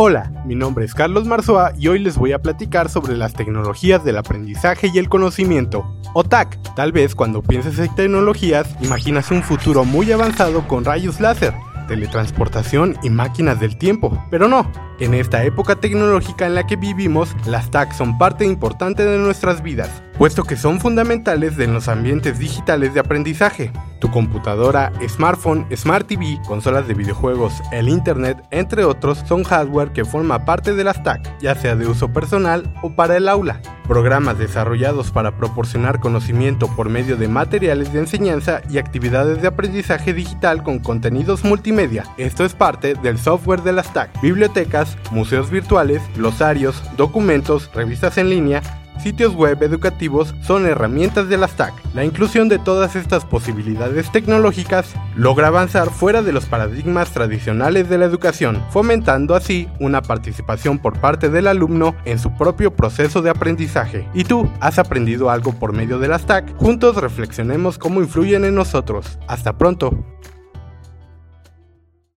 Hola, mi nombre es Carlos Marzoa y hoy les voy a platicar sobre las tecnologías del aprendizaje y el conocimiento, o TAC. Tal vez cuando pienses en tecnologías, imaginas un futuro muy avanzado con rayos láser, teletransportación y máquinas del tiempo, pero no. En esta época tecnológica en la que vivimos, las TAC son parte importante de nuestras vidas, puesto que son fundamentales en los ambientes digitales de aprendizaje. Tu computadora, smartphone, smart TV, consolas de videojuegos, el internet, entre otros, son hardware que forma parte de las TAC, ya sea de uso personal o para el aula. Programas desarrollados para proporcionar conocimiento por medio de materiales de enseñanza y actividades de aprendizaje digital con contenidos multimedia. Esto es parte del software de las TAC, bibliotecas, museos virtuales, glosarios, documentos, revistas en línea, sitios web educativos son herramientas de las TAC. La inclusión de todas estas posibilidades tecnológicas logra avanzar fuera de los paradigmas tradicionales de la educación, fomentando así una participación por parte del alumno en su propio proceso de aprendizaje. ¿Y tú, has aprendido algo por medio de las TAC? Juntos reflexionemos cómo influyen en nosotros. Hasta pronto.